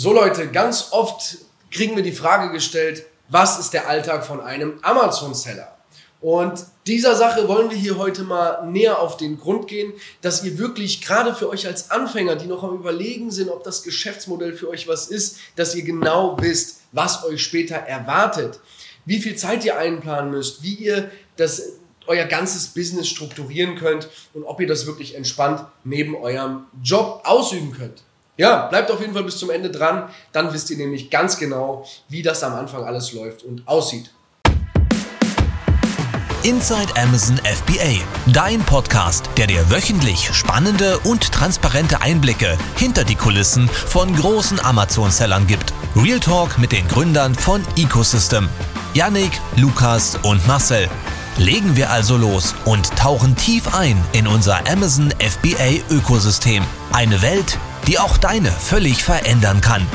So Leute, ganz oft kriegen wir die Frage gestellt, was ist der Alltag von einem Amazon-Seller? Und dieser Sache wollen wir hier heute mal näher auf den Grund gehen, dass ihr wirklich gerade für euch als Anfänger, die noch am Überlegen sind, ob das Geschäftsmodell für euch was ist, dass ihr genau wisst, was euch später erwartet, wie viel Zeit ihr einplanen müsst, wie ihr das euer ganzes Business strukturieren könnt und ob ihr das wirklich entspannt neben eurem Job ausüben könnt. Ja, bleibt auf jeden Fall bis zum Ende dran, dann wisst ihr nämlich ganz genau, wie das am Anfang alles läuft und aussieht. Inside Amazon FBA, dein Podcast, der dir wöchentlich spannende und transparente Einblicke hinter die Kulissen von großen Amazon-Sellern gibt. Real Talk mit den Gründern von Ecosystem. Yannick, Lukas und Marcel. Legen wir also los und tauchen tief ein in unser Amazon FBA Ökosystem. Eine Welt, die auch deine völlig verändern kann.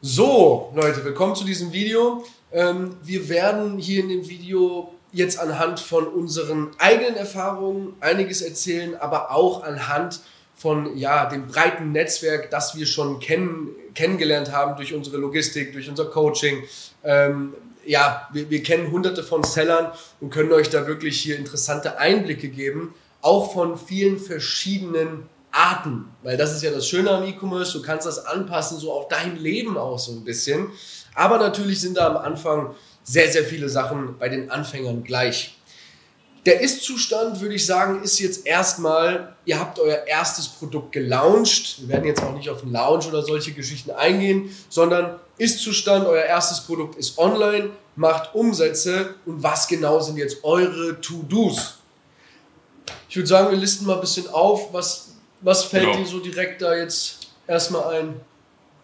So, Leute, willkommen zu diesem Video. Ähm, wir werden hier in dem Video jetzt anhand von unseren eigenen Erfahrungen einiges erzählen, aber auch anhand von ja, dem breiten Netzwerk, das wir schon kennen, kennengelernt haben durch unsere Logistik, durch unser Coaching. Ähm, ja, wir, wir kennen hunderte von Sellern und können euch da wirklich hier interessante Einblicke geben, auch von vielen verschiedenen Arten, weil das ist ja das Schöne am E-Commerce, du kannst das anpassen, so auf dein Leben auch so ein bisschen. Aber natürlich sind da am Anfang sehr, sehr viele Sachen bei den Anfängern gleich. Der Ist-Zustand, würde ich sagen, ist jetzt erstmal, ihr habt euer erstes Produkt gelauncht. Wir werden jetzt auch nicht auf den Launch oder solche Geschichten eingehen, sondern Ist-Zustand, euer erstes Produkt ist online, macht Umsätze und was genau sind jetzt eure To-Dos? Ich würde sagen, wir listen mal ein bisschen auf, was, was fällt genau. dir so direkt da jetzt erstmal ein?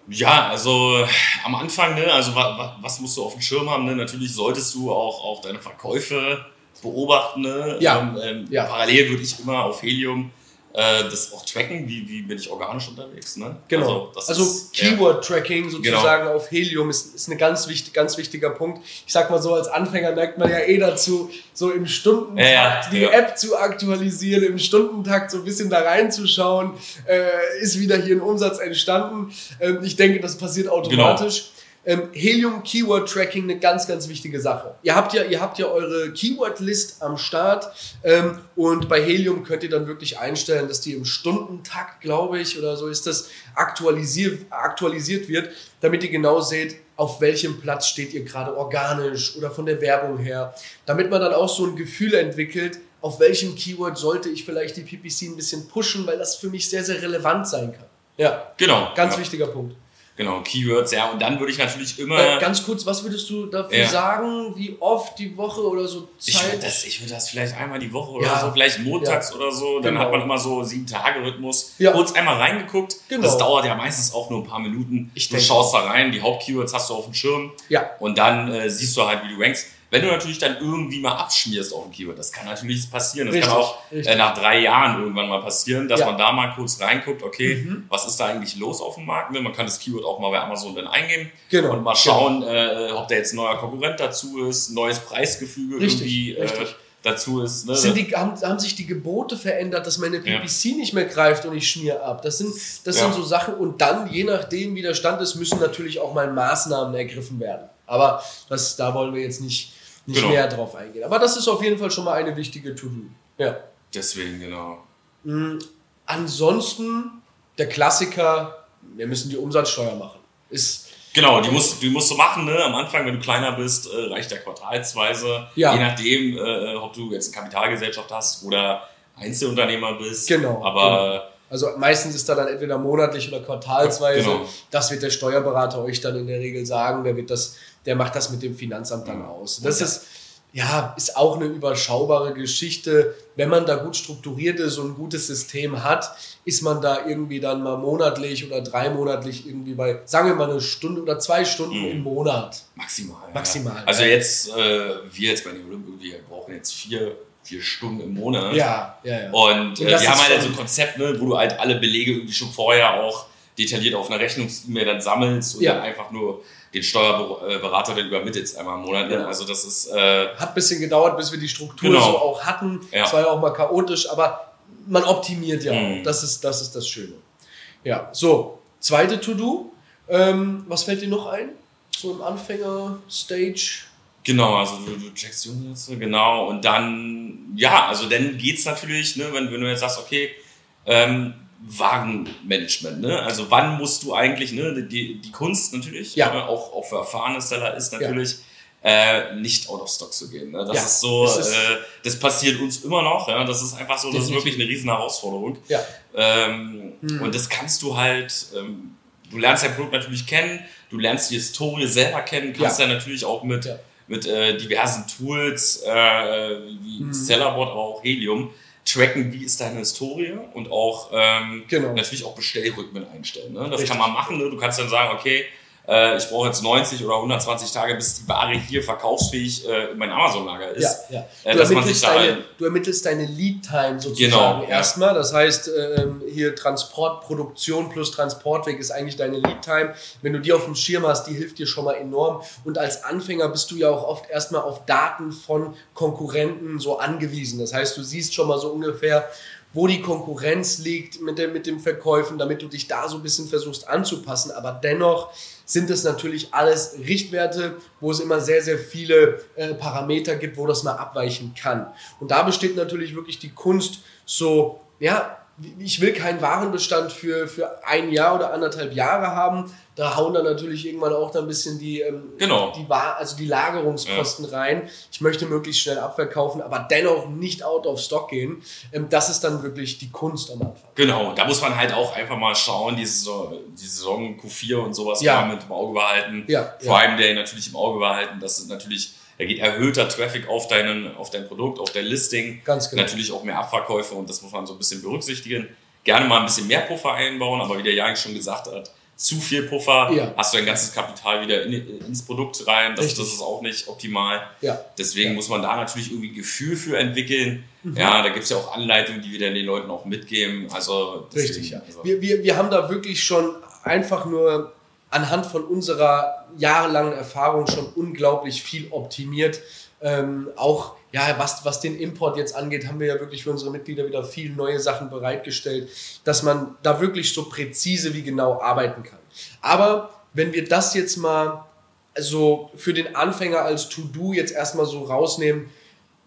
Ja, also am Anfang, ne, also was, was musst du auf dem Schirm haben? Ne? Natürlich solltest du auch, auch deine Verkäufe beobachten. Ne? Ja. Ähm, ähm, ja. Parallel würde ich immer auf Helium äh, das auch tracken, wie, wie bin ich organisch unterwegs. Ne? Genau. Also, also Keyword-Tracking sozusagen genau. auf Helium ist, ist ein ganz, wichtig, ganz wichtiger Punkt. Ich sag mal so, als Anfänger neigt man ja eh dazu, so im Stundentakt ja, die ja. App zu aktualisieren, im Stundentakt so ein bisschen da reinzuschauen. Äh, ist wieder hier ein Umsatz entstanden. Ähm, ich denke, das passiert automatisch. Genau. Ähm, Helium Keyword Tracking eine ganz, ganz wichtige Sache. Ihr habt ja, ihr habt ja eure Keyword List am Start ähm, und bei Helium könnt ihr dann wirklich einstellen, dass die im Stundentakt, glaube ich, oder so ist das aktualisiert, aktualisiert wird, damit ihr genau seht, auf welchem Platz steht ihr gerade organisch oder von der Werbung her, damit man dann auch so ein Gefühl entwickelt, auf welchem Keyword sollte ich vielleicht die PPC ein bisschen pushen, weil das für mich sehr, sehr relevant sein kann. Ja, genau. Ganz ja. wichtiger Punkt. Genau, Keywords, ja. Und dann würde ich natürlich immer. Äh, ganz kurz, was würdest du dafür ja. sagen? Wie oft die Woche oder so Zeit? Ich würde das, würd das vielleicht einmal die Woche oder ja. so, vielleicht montags ja. oder so. Dann genau. hat man immer so sieben Tage Rhythmus. Kurz einmal reingeguckt. Genau. Das dauert ja meistens auch nur ein paar Minuten. Ich du denke. schaust da rein, die Hauptkeywords hast du auf dem Schirm. Ja. Und dann äh, siehst du halt, wie du rankst. Wenn du natürlich dann irgendwie mal abschmierst auf ein Keyword, das kann natürlich passieren. Das richtig, kann auch äh, nach drei Jahren irgendwann mal passieren, dass ja. man da mal kurz reinguckt, okay, mhm. was ist da eigentlich los auf dem Markt? Ne, man kann das Keyword auch mal bei Amazon dann eingeben genau, und mal schauen, genau. äh, ob da jetzt ein neuer Konkurrent dazu ist, neues Preisgefüge richtig, irgendwie äh, richtig. dazu ist. Ne? Sind die, haben, haben, sich die Gebote verändert, dass meine PPC ja. nicht mehr greift und ich schmier ab? Das sind, das ja. sind so Sachen und dann, je nachdem, wie der Stand ist, müssen natürlich auch mal Maßnahmen ergriffen werden. Aber das, da wollen wir jetzt nicht nicht genau. näher drauf eingehen. Aber das ist auf jeden Fall schon mal eine wichtige To-Do. Ja. Deswegen, genau. Mhm. Ansonsten, der Klassiker, wir müssen die Umsatzsteuer machen. Ist Genau, die musst, die musst du machen, ne? Am Anfang, wenn du kleiner bist, äh, reicht der quartalsweise. Ja. Je nachdem, äh, ob du jetzt eine Kapitalgesellschaft hast oder Einzelunternehmer bist. Genau. Aber genau. Also meistens ist da dann entweder monatlich oder quartalsweise. Genau. Das wird der Steuerberater euch dann in der Regel sagen. Der wird das der macht das mit dem Finanzamt dann aus. Das ist, ja, ist auch eine überschaubare Geschichte. Wenn man da gut strukturiert ist und ein gutes System hat, ist man da irgendwie dann mal monatlich oder dreimonatlich irgendwie bei, sagen wir mal, eine Stunde oder zwei Stunden mhm. im Monat. Maximal. Maximal. Ja. Also jetzt, äh, wir jetzt bei den Olymp, wir brauchen jetzt vier, vier Stunden im Monat. Ja, ja, ja. Und, äh, wir haben halt so ein Konzept, ne, wo du halt alle Belege irgendwie schon vorher auch detailliert auf einer Rechnungs-E-Mail dann sammelst und ja. dann einfach nur den Steuerberater dann übermittelt einmal im Monat. Ja. Also das ist... Äh, Hat ein bisschen gedauert, bis wir die Struktur genau. so auch hatten. Es ja. war ja auch mal chaotisch, aber man optimiert ja auch. Mhm. Das ist, das ist das Schöne. Ja, so, zweite To-Do. Ähm, was fällt dir noch ein? So im Anfänger-Stage? Genau, also du, du checkst die Umsätze, genau. Und dann, ja, also dann geht's natürlich, ne, wenn, wenn du jetzt sagst, okay, ähm, Wagenmanagement, ne? Also wann musst du eigentlich, ne, die, die Kunst natürlich, ja. äh, auch, auch für erfahrene Seller ist natürlich, ja. äh, nicht out of stock zu gehen. Ne? Das ja. ist so, ist äh, das passiert uns immer noch, ja. Das ist einfach so, das ist wirklich eine riesen Herausforderung. Ja. Ähm, hm. Und das kannst du halt, ähm, du lernst dein Produkt natürlich kennen, du lernst die Historie selber kennen, kannst ja, natürlich auch mit, mit äh, diversen Tools äh, wie hm. Sellerbot, aber auch Helium tracken, wie ist deine Historie und auch ähm, genau. natürlich auch Bestellrhythmen einstellen. Ne? Das Richtig. kann man machen. Ne? Du kannst dann sagen, okay, äh, ich brauche jetzt 90 oder 120 Tage, bis die Ware hier verkaufsfähig äh, in mein Amazon-Lager ist. Ja, ja. Äh, du, ermittelst da deine, du ermittelst deine Lead-Time sozusagen genau, erstmal. Ja. Das heißt, äh, hier Transport, Produktion plus Transportweg ist eigentlich deine Lead-Time. Wenn du die auf dem Schirm hast, die hilft dir schon mal enorm. Und als Anfänger bist du ja auch oft erstmal auf Daten von Konkurrenten so angewiesen. Das heißt, du siehst schon mal so ungefähr, wo die Konkurrenz liegt mit, dem, mit dem Verkäufen, damit du dich da so ein bisschen versuchst anzupassen. Aber dennoch sind es natürlich alles Richtwerte, wo es immer sehr, sehr viele äh, Parameter gibt, wo das mal abweichen kann. Und da besteht natürlich wirklich die Kunst, so, ja, ich will keinen Warenbestand für, für ein Jahr oder anderthalb Jahre haben. Da hauen dann natürlich irgendwann auch dann ein bisschen die, ähm, genau. die, also die Lagerungskosten ja. rein. Ich möchte möglichst schnell abverkaufen, aber dennoch nicht out of stock gehen. Ähm, das ist dann wirklich die Kunst am Anfang. Genau, da muss man halt auch einfach mal schauen, die Saison, die Saison Q4 und sowas ja. mit im Auge behalten. Ja. Prime ja. Day natürlich im Auge behalten. Das ist natürlich da geht erhöhter Traffic auf, deinen, auf dein Produkt, auf dein Listing. Ganz genau. Natürlich auch mehr Abverkäufe und das muss man so ein bisschen berücksichtigen. Gerne mal ein bisschen mehr Puffer einbauen, aber wie der Jan schon gesagt hat, zu viel Puffer, ja. hast du dein ganzes Kapital wieder in, ins Produkt rein. Das, das ist auch nicht optimal. Ja. Deswegen ja. muss man da natürlich irgendwie Gefühl für entwickeln. Mhm. Ja, da gibt es ja auch Anleitungen, die wir dann den Leuten auch mitgeben. Also deswegen, Richtig, ja. Also. Wir, wir, wir haben da wirklich schon einfach nur anhand von unserer jahrelangen Erfahrung schon unglaublich viel optimiert. Ähm, auch ja, was, was den Import jetzt angeht, haben wir ja wirklich für unsere Mitglieder wieder viele neue Sachen bereitgestellt, dass man da wirklich so präzise wie genau arbeiten kann. Aber wenn wir das jetzt mal so für den Anfänger als To-Do jetzt erstmal so rausnehmen,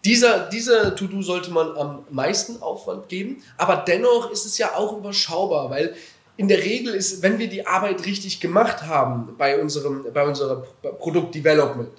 dieser, dieser To-Do sollte man am meisten Aufwand geben, aber dennoch ist es ja auch überschaubar, weil in der Regel ist, wenn wir die Arbeit richtig gemacht haben bei unserem, bei unserem Produktdevelopment,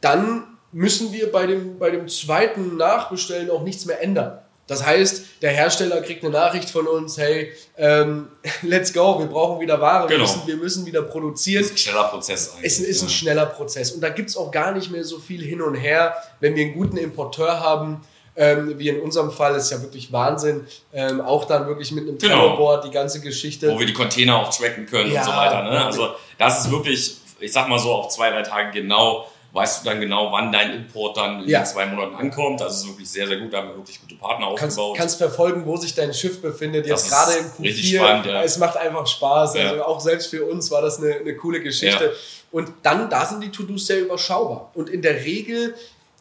dann müssen wir bei dem, bei dem zweiten Nachbestellen auch nichts mehr ändern. Das heißt, der Hersteller kriegt eine Nachricht von uns, hey, ähm, let's go, wir brauchen wieder Ware, genau. wir, müssen, wir müssen wieder produzieren. Das ist ein schneller Prozess eigentlich. Es ist ein schneller Prozess. Und da gibt es auch gar nicht mehr so viel hin und her. Wenn wir einen guten Importeur haben, ähm, wie in unserem Fall, ist ja wirklich Wahnsinn. Ähm, auch dann wirklich mit einem genau. Trello-Board die ganze Geschichte. Wo wir die Container auch tracken können ja, und so weiter. Ne? Also das ist wirklich, ich sag mal so, auf zwei, drei Tage genau weißt du dann genau, wann dein Import dann in ja. zwei Monaten ankommt. Das ist wirklich sehr, sehr gut. Da haben wir wirklich gute Partner kannst, aufgebaut. Kannst verfolgen, wo sich dein Schiff befindet. Jetzt gerade im Q4. Richtig spannend, ja. Es macht einfach Spaß. Ja. Also auch selbst für uns war das eine, eine coole Geschichte. Und dann, da sind die To-Dos sehr überschaubar. Und in der Regel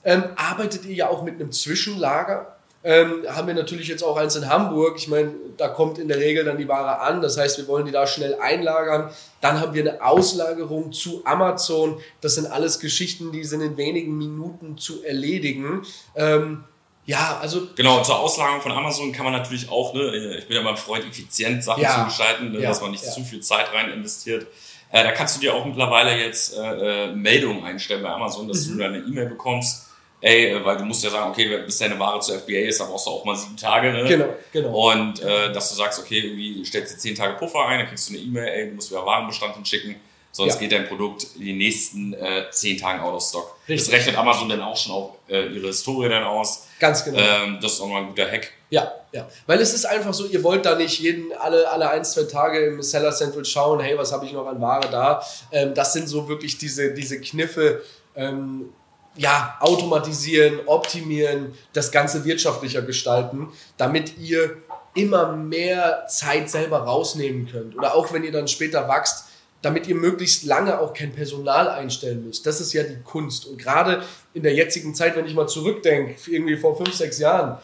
ähm, arbeitet ihr ja auch mit einem Zwischenlager. Ähm, haben wir natürlich jetzt auch eins in Hamburg. Ich meine, da kommt in der Regel dann die Ware an. Das heißt, wir wollen die da schnell einlagern. Dann haben wir eine Auslagerung zu Amazon. Das sind alles Geschichten, die sind in wenigen Minuten zu erledigen. Ähm, ja, also. Genau, zur Auslagerung von Amazon kann man natürlich auch, ne, ich bin ja mal Freund, effizient Sachen ja, zu gestalten, ne, ja, dass man nicht ja. zu viel Zeit rein investiert. Äh, da kannst du dir auch mittlerweile jetzt äh, äh Meldungen einstellen bei Amazon, dass mhm. du eine E-Mail bekommst ey, äh, weil du musst ja sagen, okay, bis deine Ware zur FBA ist, dann brauchst du auch mal sieben Tage, ne? Genau, genau. Und äh, dass du sagst, okay, irgendwie stellst du zehn Tage Puffer ein, dann kriegst du eine E-Mail, ey, du musst wieder Warenbestand hinschicken, sonst ja. geht dein Produkt in den nächsten äh, zehn Tagen out of stock. Richtig. Das rechnet Amazon dann auch schon auf äh, ihre Historie dann aus. Ganz genau. Ähm, das ist auch mal ein guter Hack. Ja, ja. Weil es ist einfach so, ihr wollt da nicht jeden, alle, alle ein, zwei Tage im Seller Central schauen, hey, was habe ich noch an Ware da? Ähm, das sind so wirklich diese, diese Kniffe, ähm, ja, automatisieren, optimieren, das Ganze wirtschaftlicher gestalten, damit ihr immer mehr Zeit selber rausnehmen könnt. Oder auch wenn ihr dann später wächst, damit ihr möglichst lange auch kein Personal einstellen müsst. Das ist ja die Kunst. Und gerade in der jetzigen Zeit, wenn ich mal zurückdenke, irgendwie vor fünf, sechs Jahren,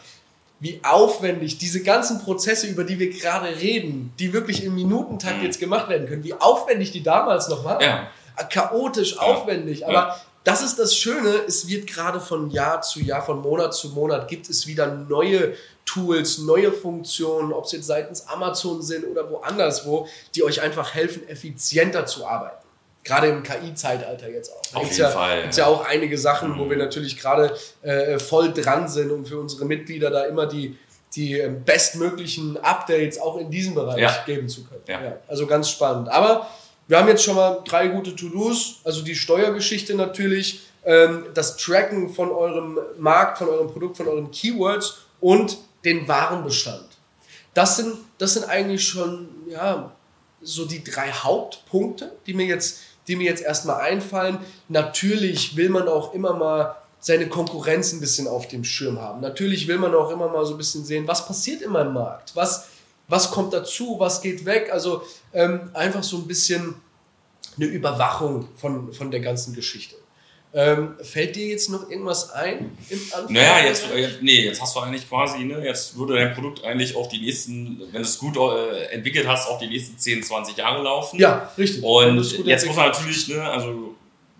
wie aufwendig diese ganzen Prozesse, über die wir gerade reden, die wirklich im Minutentakt mhm. jetzt gemacht werden können, wie aufwendig die damals noch waren. Ja. Chaotisch, ja. aufwendig, aber das ist das Schöne, es wird gerade von Jahr zu Jahr, von Monat zu Monat, gibt es wieder neue Tools, neue Funktionen, ob es jetzt seitens Amazon sind oder woanders wo, die euch einfach helfen, effizienter zu arbeiten. Gerade im KI-Zeitalter jetzt auch. Da Auf jeden ja, Fall. Gibt ja auch einige Sachen, mhm. wo wir natürlich gerade äh, voll dran sind und für unsere Mitglieder da immer die, die äh, bestmöglichen Updates auch in diesem Bereich ja. geben zu können. Ja. also ganz spannend. Aber wir haben jetzt schon mal drei gute To-Dos, also die Steuergeschichte natürlich, ähm, das Tracken von eurem Markt, von eurem Produkt, von euren Keywords und den Warenbestand. Das sind, das sind eigentlich schon ja, so die drei Hauptpunkte, die mir jetzt, die mir jetzt erstmal einfallen. Natürlich will man auch immer mal seine Konkurrenz ein bisschen auf dem Schirm haben. Natürlich will man auch immer mal so ein bisschen sehen, was passiert in meinem Markt, was, was kommt dazu, was geht weg. Also ähm, einfach so ein bisschen eine Überwachung von, von der ganzen Geschichte. Ähm, fällt dir jetzt noch irgendwas ein im Anfang? Naja, jetzt, äh, nee, jetzt hast du eigentlich quasi, ne, jetzt würde dein Produkt eigentlich auch die nächsten, wenn du es gut äh, entwickelt hast, auch die nächsten 10, 20 Jahre laufen. Ja, richtig. Und jetzt muss man natürlich, ne, also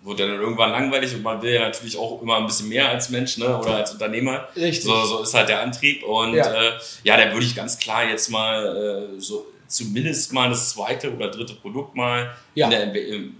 wird ja dann irgendwann langweilig und man will ja natürlich auch immer ein bisschen mehr als Mensch ne, oder als Unternehmer. Richtig. So, so ist halt der Antrieb. Und ja, äh, ja dann würde ich ganz klar jetzt mal äh, so zumindest mal das zweite oder dritte Produkt mal, ja. Der,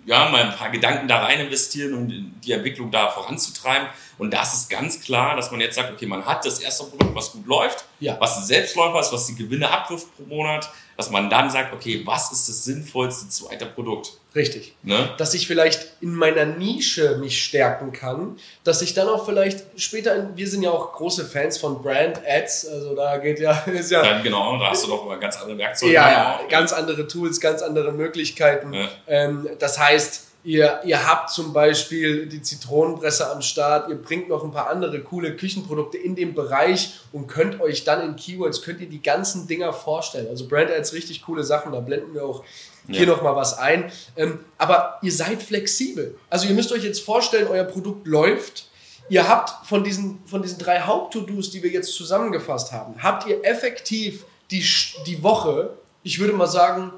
ja, mal ein paar Gedanken da rein investieren und die Entwicklung da voranzutreiben. Und das ist ganz klar, dass man jetzt sagt, okay, man hat das erste Produkt, was gut läuft, ja. was ein Selbstläufer ist, was die Gewinne abwirft pro Monat, dass man dann sagt, okay, was ist das sinnvollste zweite Produkt? Richtig. Ne? Dass ich vielleicht in meiner Nische mich stärken kann, dass ich dann auch vielleicht später, wir sind ja auch große Fans von Brand Ads, also da geht ja, ist ja. Dann genau, da hast du doch immer ganz andere Werkzeuge. Ja, ja, ganz andere Tools, ganz andere Möglichkeiten. Ja. Ähm, das heißt, Ihr, ihr habt zum Beispiel die Zitronenpresse am Start, ihr bringt noch ein paar andere coole Küchenprodukte in dem Bereich und könnt euch dann in Keywords, könnt ihr die ganzen Dinger vorstellen. Also Brand Ads, richtig coole Sachen, da blenden wir auch hier ja. noch mal was ein. Ähm, aber ihr seid flexibel. Also ihr müsst euch jetzt vorstellen, euer Produkt läuft. Ihr habt von diesen, von diesen drei Haupt-To-Dos, die wir jetzt zusammengefasst haben, habt ihr effektiv die, die Woche, ich würde mal sagen,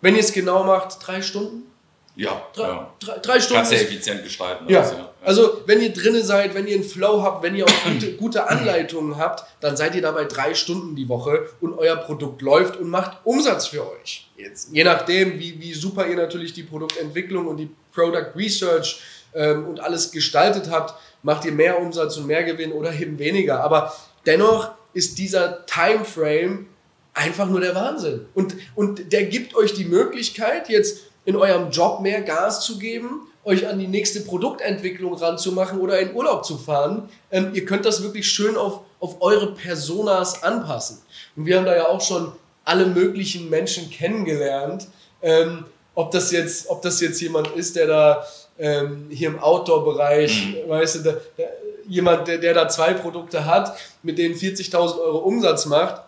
wenn ihr es genau macht, drei Stunden? Ja, drei, ja. Drei, drei Stunden. Kannst du effizient gestalten. Ja. Also, ja. also wenn ihr drinnen seid, wenn ihr einen Flow habt, wenn ihr auch gute, gute Anleitungen habt, dann seid ihr dabei drei Stunden die Woche und euer Produkt läuft und macht Umsatz für euch. Jetzt, je nachdem, wie, wie super ihr natürlich die Produktentwicklung und die Product Research ähm, und alles gestaltet habt, macht ihr mehr Umsatz und mehr Gewinn oder eben weniger. Aber dennoch ist dieser Timeframe einfach nur der Wahnsinn. Und, und der gibt euch die Möglichkeit, jetzt in eurem Job mehr Gas zu geben, euch an die nächste Produktentwicklung ranzumachen oder in Urlaub zu fahren. Ähm, ihr könnt das wirklich schön auf, auf eure Personas anpassen. Und wir haben da ja auch schon alle möglichen Menschen kennengelernt. Ähm, ob, das jetzt, ob das jetzt jemand ist, der da ähm, hier im Outdoor-Bereich, mhm. weißt du, da, da, jemand, der, der da zwei Produkte hat, mit denen 40.000 Euro Umsatz macht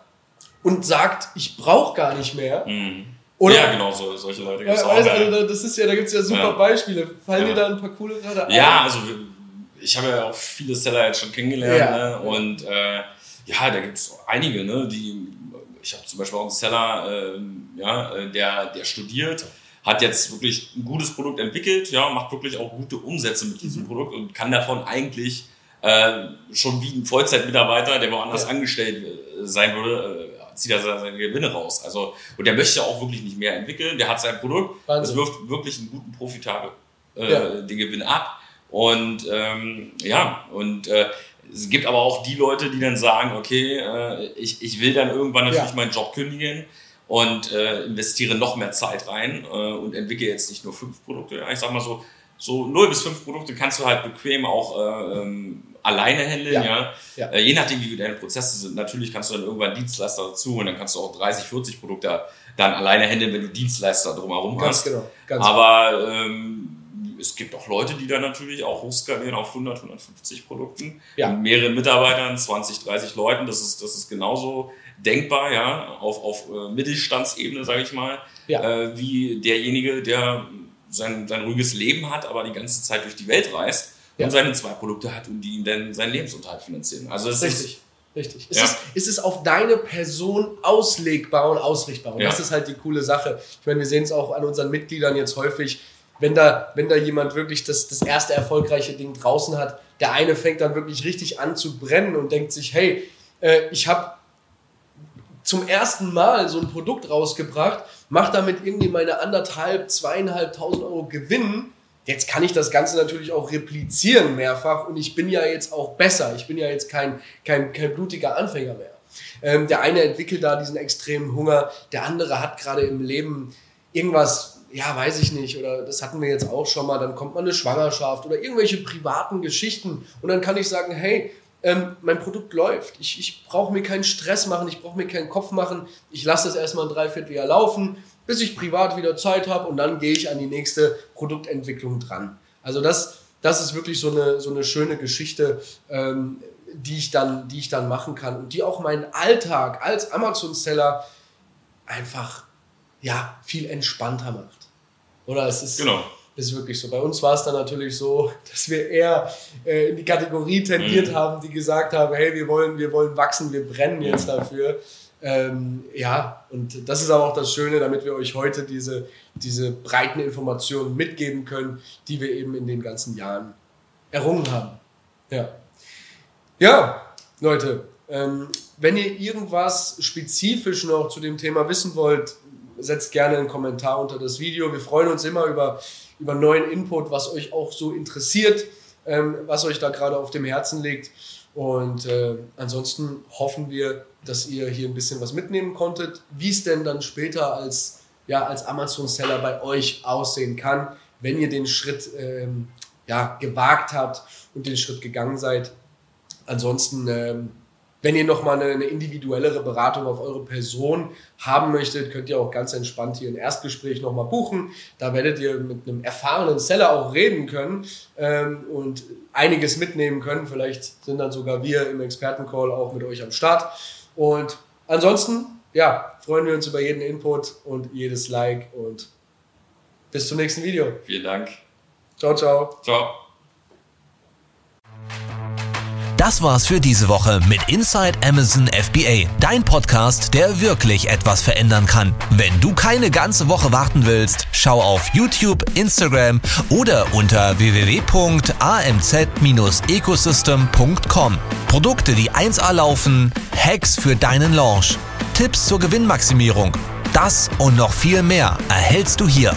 und sagt, ich brauche gar nicht mehr. Mhm oder? Ja, genau, so, solche Leute gibt es ja, auch. Also, das ist ja, da gibt es ja super ja. Beispiele. Fallen dir da ein paar coole gerade ein? Ja, also ich habe ja auch viele Seller jetzt schon kennengelernt. Ne? Und äh, ja, da gibt es einige, ne? die ich habe zum Beispiel auch einen Seller, äh, ja, der, der studiert, hat jetzt wirklich ein gutes Produkt entwickelt, ja, macht wirklich auch gute Umsätze mit diesem mhm. Produkt und kann davon eigentlich äh, schon wie ein Vollzeitmitarbeiter, der woanders ja. angestellt äh, sein würde, äh, zieht er seine Gewinne raus. Also, und der möchte auch wirklich nicht mehr entwickeln. Der hat sein Produkt, es wirft wirklich einen guten Profitage äh, ja. den Gewinn ab. Und ähm, ja, und äh, es gibt aber auch die Leute, die dann sagen, okay, äh, ich, ich will dann irgendwann natürlich ja. meinen Job kündigen und äh, investiere noch mehr Zeit rein äh, und entwickle jetzt nicht nur fünf Produkte. Ich sag mal so, so 0 bis 5 Produkte kannst du halt bequem auch äh, ähm, alleine handeln, ja. ja. Äh, je nachdem, wie deine Prozesse sind. Natürlich kannst du dann irgendwann Dienstleister dazu und dann kannst du auch 30, 40 Produkte dann alleine handeln, wenn du Dienstleister drumherum Ganz hast. Genau. Ganz Aber ähm, es gibt auch Leute, die dann natürlich auch hochskalieren auf 100, 150 Produkten. Ja. Mit mehreren Mitarbeitern, 20, 30 Leuten. Das ist, das ist genauso denkbar, ja, auf, auf äh, Mittelstandsebene, sage ich mal, ja. äh, wie derjenige, der sein, sein ruhiges Leben hat, aber die ganze Zeit durch die Welt reist ja. und seine zwei Produkte hat und die ihm dann seinen Lebensunterhalt finanzieren. Also es Richtig. ist Richtig. Es, ja. ist, es ist auf deine Person auslegbar und ausrichtbar. Und ja. das ist halt die coole Sache. Ich meine, wir sehen es auch an unseren Mitgliedern jetzt häufig, wenn da, wenn da jemand wirklich das, das erste erfolgreiche Ding draußen hat, der eine fängt dann wirklich richtig an zu brennen und denkt sich, hey, äh, ich habe zum ersten Mal so ein Produkt rausgebracht, mache damit irgendwie meine anderthalb, zweieinhalbtausend Euro Gewinn Jetzt kann ich das Ganze natürlich auch replizieren mehrfach und ich bin ja jetzt auch besser. Ich bin ja jetzt kein, kein, kein blutiger Anfänger mehr. Ähm, der eine entwickelt da diesen extremen Hunger, der andere hat gerade im Leben irgendwas, ja, weiß ich nicht, oder das hatten wir jetzt auch schon mal, dann kommt mal eine Schwangerschaft oder irgendwelche privaten Geschichten und dann kann ich sagen, hey, ähm, mein Produkt läuft. Ich, ich brauche mir keinen Stress machen, ich brauche mir keinen Kopf machen. Ich lasse das erstmal ein Dreivierteljahr laufen bis ich privat wieder Zeit habe und dann gehe ich an die nächste Produktentwicklung dran. Also das, das ist wirklich so eine, so eine schöne Geschichte, ähm, die, ich dann, die ich dann machen kann und die auch meinen Alltag als Amazon-Seller einfach ja, viel entspannter macht. Oder es ist, genau. Ist wirklich so. Bei uns war es dann natürlich so, dass wir eher äh, in die Kategorie tendiert mhm. haben, die gesagt haben, hey, wir wollen, wir wollen wachsen, wir brennen jetzt dafür. Ähm, ja, und das ist aber auch das Schöne, damit wir euch heute diese, diese breiten Informationen mitgeben können, die wir eben in den ganzen Jahren errungen haben. Ja, ja Leute, ähm, wenn ihr irgendwas spezifisch noch zu dem Thema wissen wollt, setzt gerne einen Kommentar unter das Video. Wir freuen uns immer über, über neuen Input, was euch auch so interessiert, ähm, was euch da gerade auf dem Herzen liegt. Und äh, ansonsten hoffen wir, dass ihr hier ein bisschen was mitnehmen konntet, wie es denn dann später als, ja, als Amazon-Seller bei euch aussehen kann, wenn ihr den Schritt ähm, ja, gewagt habt und den Schritt gegangen seid. Ansonsten ähm, wenn ihr nochmal eine, eine individuellere Beratung auf eure Person haben möchtet, könnt ihr auch ganz entspannt hier ein Erstgespräch nochmal buchen. Da werdet ihr mit einem erfahrenen Seller auch reden können ähm, und einiges mitnehmen können. Vielleicht sind dann sogar wir im Expertencall auch mit euch am Start. Und ansonsten, ja, freuen wir uns über jeden Input und jedes Like und bis zum nächsten Video. Vielen Dank. Ciao, ciao. Ciao. Das war's für diese Woche mit Inside Amazon FBA, dein Podcast, der wirklich etwas verändern kann. Wenn du keine ganze Woche warten willst, schau auf YouTube, Instagram oder unter www.amz-ecosystem.com. Produkte, die 1A laufen, Hacks für deinen Launch, Tipps zur Gewinnmaximierung. Das und noch viel mehr erhältst du hier.